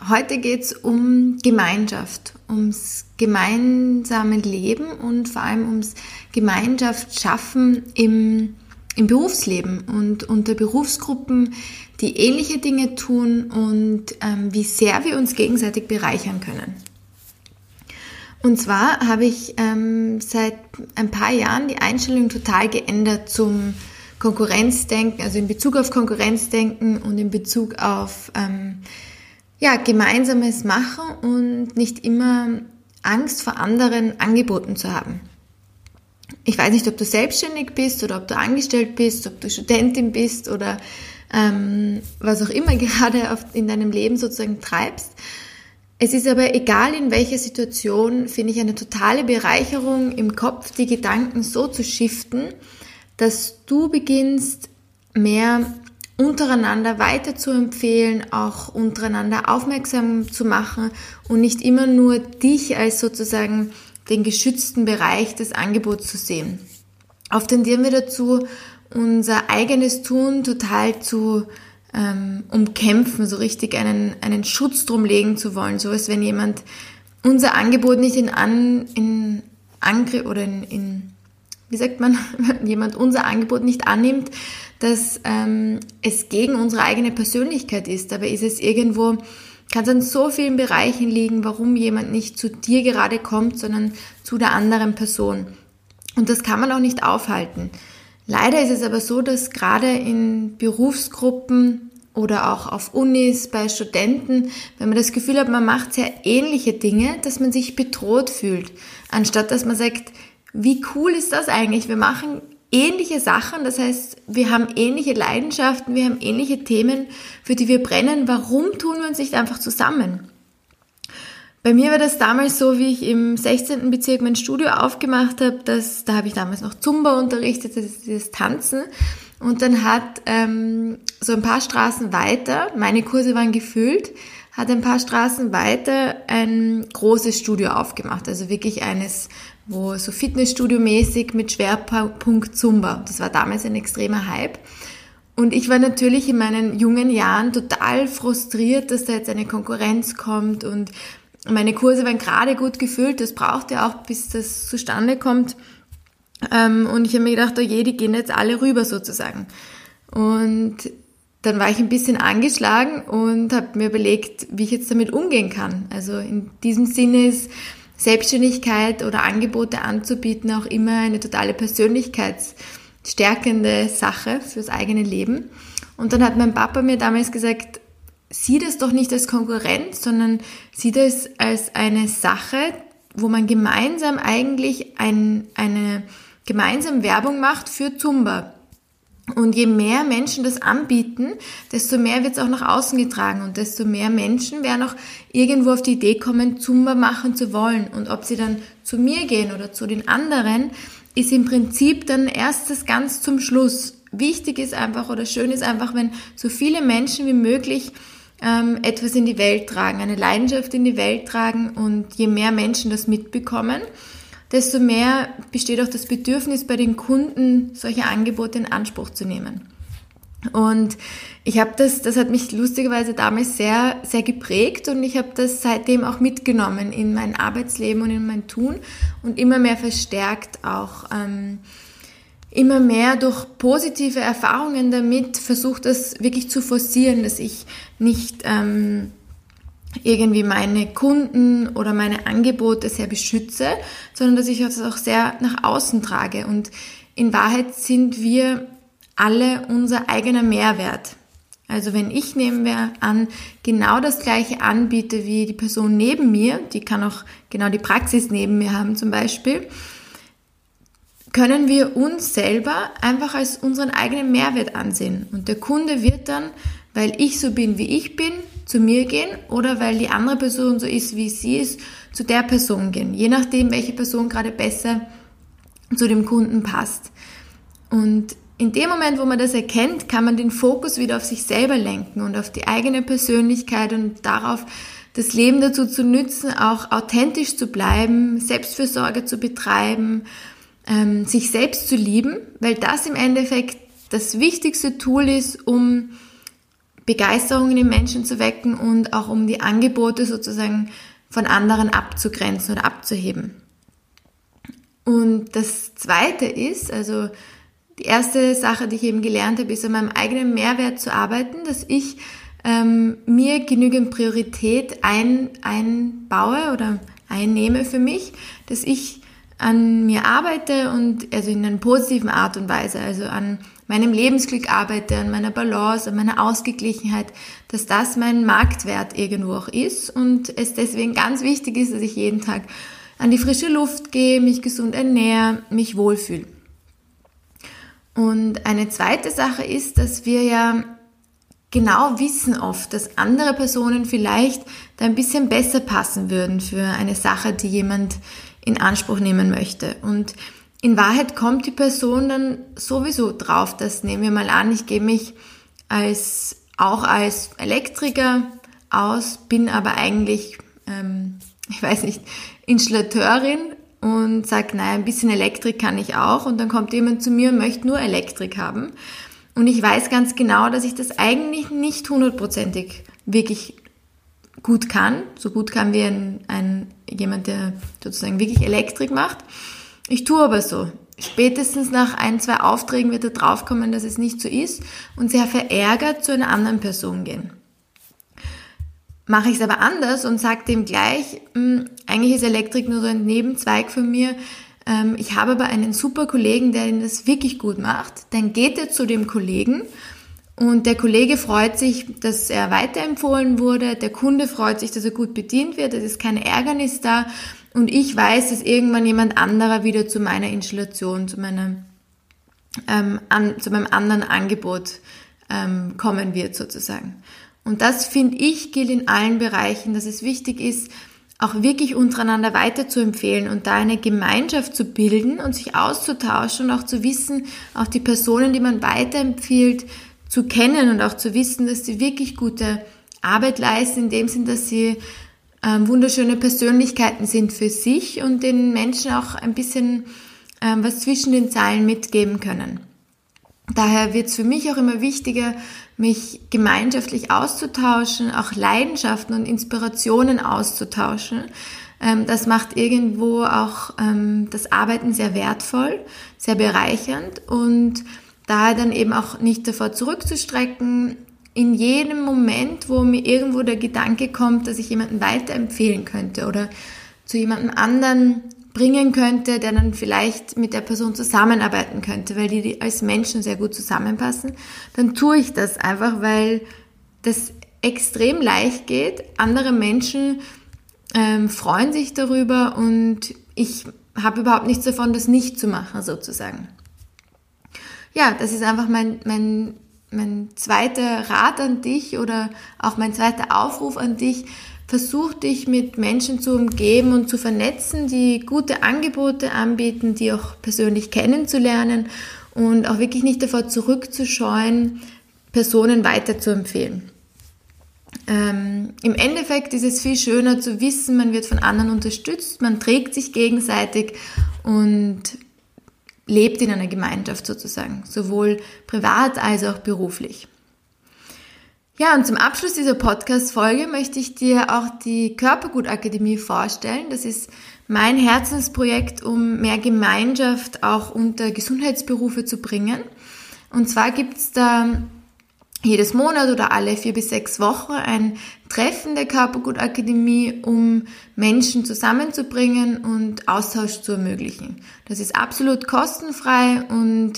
Heute geht es um Gemeinschaft, ums gemeinsame Leben und vor allem ums Gemeinschaft schaffen im, im Berufsleben und unter Berufsgruppen, die ähnliche Dinge tun und ähm, wie sehr wir uns gegenseitig bereichern können. Und zwar habe ich ähm, seit ein paar Jahren die Einstellung total geändert zum Konkurrenzdenken, also in Bezug auf Konkurrenzdenken und in Bezug auf ähm, ja, gemeinsames machen und nicht immer Angst vor anderen Angeboten zu haben. Ich weiß nicht, ob du selbstständig bist oder ob du angestellt bist, ob du Studentin bist oder ähm, was auch immer gerade in deinem Leben sozusagen treibst. Es ist aber egal, in welcher Situation, finde ich eine totale Bereicherung im Kopf, die Gedanken so zu shiften, dass du beginnst, mehr untereinander weiter zu empfehlen, auch untereinander aufmerksam zu machen und nicht immer nur dich als sozusagen den geschützten Bereich des Angebots zu sehen. Oft tendieren wir dazu, unser eigenes Tun total zu ähm, umkämpfen, so richtig einen, einen Schutz drum legen zu wollen, so als wenn jemand unser Angebot nicht in, An, in Angriff oder in, in, wie sagt man, jemand unser Angebot nicht annimmt, dass ähm, es gegen unsere eigene Persönlichkeit ist. Dabei ist es irgendwo, kann es an so vielen Bereichen liegen, warum jemand nicht zu dir gerade kommt, sondern zu der anderen Person. Und das kann man auch nicht aufhalten. Leider ist es aber so, dass gerade in Berufsgruppen oder auch auf Unis, bei Studenten, wenn man das Gefühl hat, man macht sehr ähnliche Dinge, dass man sich bedroht fühlt, anstatt dass man sagt, wie cool ist das eigentlich? Wir machen ähnliche Sachen, das heißt, wir haben ähnliche Leidenschaften, wir haben ähnliche Themen, für die wir brennen. Warum tun wir uns nicht einfach zusammen? Bei mir war das damals so, wie ich im 16. Bezirk mein Studio aufgemacht habe, dass, da habe ich damals noch Zumba unterrichtet, das ist dieses Tanzen. Und dann hat ähm, so ein paar Straßen weiter, meine Kurse waren gefüllt, hat ein paar Straßen weiter ein großes Studio aufgemacht. Also wirklich eines, wo so Fitnessstudio-mäßig mit Schwerpunkt Zumba. Das war damals ein extremer Hype. Und ich war natürlich in meinen jungen Jahren total frustriert, dass da jetzt eine Konkurrenz kommt und meine Kurse waren gerade gut gefüllt. Das braucht ja auch, bis das zustande kommt. Ähm, und ich habe mir gedacht, oh je, die gehen jetzt alle rüber sozusagen. Und dann war ich ein bisschen angeschlagen und habe mir überlegt, wie ich jetzt damit umgehen kann. Also in diesem Sinne ist Selbstständigkeit oder Angebote anzubieten auch immer eine totale persönlichkeitsstärkende Sache fürs eigene Leben. Und dann hat mein Papa mir damals gesagt, sieh das doch nicht als Konkurrenz, sondern sieh das als eine Sache, wo man gemeinsam eigentlich ein, eine gemeinsam Werbung macht für Zumba. Und je mehr Menschen das anbieten, desto mehr wird es auch nach außen getragen und desto mehr Menschen werden auch irgendwo auf die Idee kommen, Zumba machen zu wollen. Und ob sie dann zu mir gehen oder zu den anderen, ist im Prinzip dann erst das ganz zum Schluss. Wichtig ist einfach oder schön ist einfach, wenn so viele Menschen wie möglich ähm, etwas in die Welt tragen, eine Leidenschaft in die Welt tragen und je mehr Menschen das mitbekommen, desto mehr besteht auch das Bedürfnis bei den Kunden, solche Angebote in Anspruch zu nehmen. Und ich habe das, das hat mich lustigerweise damals sehr, sehr geprägt und ich habe das seitdem auch mitgenommen in mein Arbeitsleben und in mein Tun und immer mehr verstärkt auch ähm, immer mehr durch positive Erfahrungen damit versucht, das wirklich zu forcieren, dass ich nicht ähm, irgendwie meine Kunden oder meine Angebote sehr beschütze, sondern dass ich das auch sehr nach außen trage. Und in Wahrheit sind wir alle unser eigener Mehrwert. Also wenn ich nehmen wir an, genau das gleiche anbiete wie die Person neben mir, die kann auch genau die Praxis neben mir haben zum Beispiel, können wir uns selber einfach als unseren eigenen Mehrwert ansehen. Und der Kunde wird dann, weil ich so bin, wie ich bin, zu mir gehen oder weil die andere Person so ist, wie sie ist, zu der Person gehen. Je nachdem, welche Person gerade besser zu dem Kunden passt. Und in dem Moment, wo man das erkennt, kann man den Fokus wieder auf sich selber lenken und auf die eigene Persönlichkeit und darauf, das Leben dazu zu nützen, auch authentisch zu bleiben, Selbstfürsorge zu betreiben, ähm, sich selbst zu lieben, weil das im Endeffekt das wichtigste Tool ist, um Begeisterung in den Menschen zu wecken und auch um die Angebote sozusagen von anderen abzugrenzen oder abzuheben. Und das Zweite ist, also die erste Sache, die ich eben gelernt habe, ist an meinem eigenen Mehrwert zu arbeiten, dass ich ähm, mir genügend Priorität ein, einbaue oder einnehme für mich, dass ich an mir arbeite und also in einer positiven Art und Weise, also an meinem Lebensglück arbeite, an meiner Balance, an meiner Ausgeglichenheit, dass das mein Marktwert irgendwo auch ist und es deswegen ganz wichtig ist, dass ich jeden Tag an die frische Luft gehe, mich gesund ernähre, mich wohlfühle. Und eine zweite Sache ist, dass wir ja genau wissen oft, dass andere Personen vielleicht da ein bisschen besser passen würden für eine Sache, die jemand in Anspruch nehmen möchte. Und in Wahrheit kommt die Person dann sowieso drauf, das nehmen wir mal an, ich gehe mich als, auch als Elektriker aus, bin aber eigentlich, ähm, ich weiß nicht, Installateurin und sage, naja, ein bisschen Elektrik kann ich auch. Und dann kommt jemand zu mir und möchte nur Elektrik haben. Und ich weiß ganz genau, dass ich das eigentlich nicht hundertprozentig wirklich gut kann. So gut kann wie ein, ein, jemand, der sozusagen wirklich Elektrik macht. Ich tue aber so. Spätestens nach ein, zwei Aufträgen wird er draufkommen, dass es nicht so ist und sehr verärgert zu einer anderen Person gehen. Mache ich es aber anders und sage dem gleich, mh, hm, eigentlich ist Elektrik nur so ein Nebenzweig von mir. Ähm, ich habe aber einen super Kollegen, der das wirklich gut macht. Dann geht er zu dem Kollegen und der Kollege freut sich, dass er weiterempfohlen wurde. Der Kunde freut sich, dass er gut bedient wird. Es ist kein Ärgernis da. Und ich weiß, dass irgendwann jemand anderer wieder zu meiner Installation, zu meiner, ähm, an, zu meinem anderen Angebot ähm, kommen wird sozusagen. Und das finde ich gilt in allen Bereichen, dass es wichtig ist, auch wirklich untereinander weiter zu empfehlen und da eine Gemeinschaft zu bilden und sich auszutauschen und auch zu wissen, auch die Personen, die man weiterempfiehlt, zu kennen und auch zu wissen, dass sie wirklich gute Arbeit leisten, in dem Sinn, dass sie ähm, wunderschöne Persönlichkeiten sind für sich und den Menschen auch ein bisschen ähm, was zwischen den Zeilen mitgeben können. Daher wird es für mich auch immer wichtiger, mich gemeinschaftlich auszutauschen, auch Leidenschaften und Inspirationen auszutauschen. Ähm, das macht irgendwo auch ähm, das Arbeiten sehr wertvoll, sehr bereichernd und daher dann eben auch nicht davor zurückzustrecken, in jedem Moment, wo mir irgendwo der Gedanke kommt, dass ich jemanden weiterempfehlen könnte oder zu jemandem anderen bringen könnte, der dann vielleicht mit der Person zusammenarbeiten könnte, weil die als Menschen sehr gut zusammenpassen, dann tue ich das einfach, weil das extrem leicht geht. Andere Menschen ähm, freuen sich darüber und ich habe überhaupt nichts davon, das nicht zu machen, sozusagen. Ja, das ist einfach mein, mein, mein zweiter Rat an dich oder auch mein zweiter Aufruf an dich, Versuch dich mit Menschen zu umgeben und zu vernetzen, die gute Angebote anbieten, die auch persönlich kennenzulernen und auch wirklich nicht davor zurückzuscheuen, Personen weiterzuempfehlen. Ähm, Im Endeffekt ist es viel schöner zu wissen, man wird von anderen unterstützt, man trägt sich gegenseitig und lebt in einer Gemeinschaft sozusagen, sowohl privat als auch beruflich. Ja, und zum Abschluss dieser Podcast-Folge möchte ich dir auch die Körpergutakademie vorstellen. Das ist mein Herzensprojekt, um mehr Gemeinschaft auch unter Gesundheitsberufe zu bringen. Und zwar gibt's da jedes Monat oder alle vier bis sechs Wochen ein Treffen der Körpergutakademie, um Menschen zusammenzubringen und Austausch zu ermöglichen. Das ist absolut kostenfrei und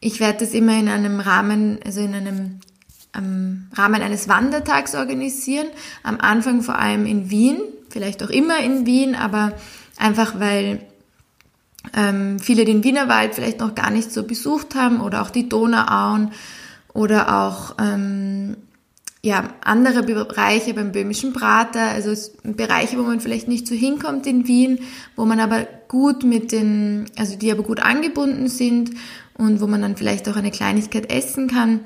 ich werde das immer in einem Rahmen, also in einem am Rahmen eines Wandertags organisieren. Am Anfang vor allem in Wien, vielleicht auch immer in Wien, aber einfach weil ähm, viele den Wienerwald vielleicht noch gar nicht so besucht haben oder auch die Donauauen oder auch ähm, ja, andere Bereiche beim böhmischen Prater, also Bereiche, wo man vielleicht nicht so hinkommt in Wien, wo man aber gut mit den, also die aber gut angebunden sind und wo man dann vielleicht auch eine Kleinigkeit essen kann.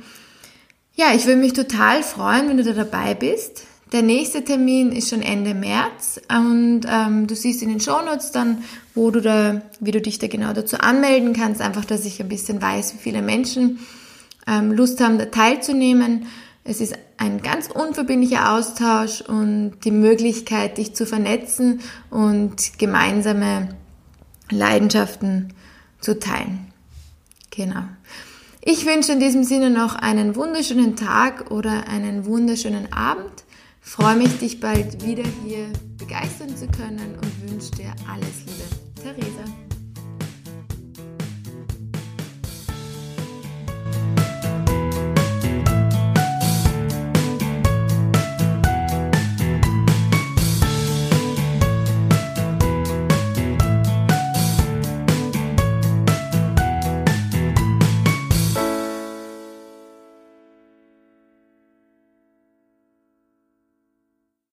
Ja, ich würde mich total freuen, wenn du da dabei bist. Der nächste Termin ist schon Ende März und ähm, du siehst in den Shownotes dann, wo du da, wie du dich da genau dazu anmelden kannst, einfach, dass ich ein bisschen weiß, wie viele Menschen ähm, Lust haben, da teilzunehmen. Es ist ein ganz unverbindlicher Austausch und die Möglichkeit, dich zu vernetzen und gemeinsame Leidenschaften zu teilen. Genau. Ich wünsche in diesem Sinne noch einen wunderschönen Tag oder einen wunderschönen Abend. Freue mich, dich bald wieder hier begeistern zu können und wünsche dir alles Liebe. Theresa.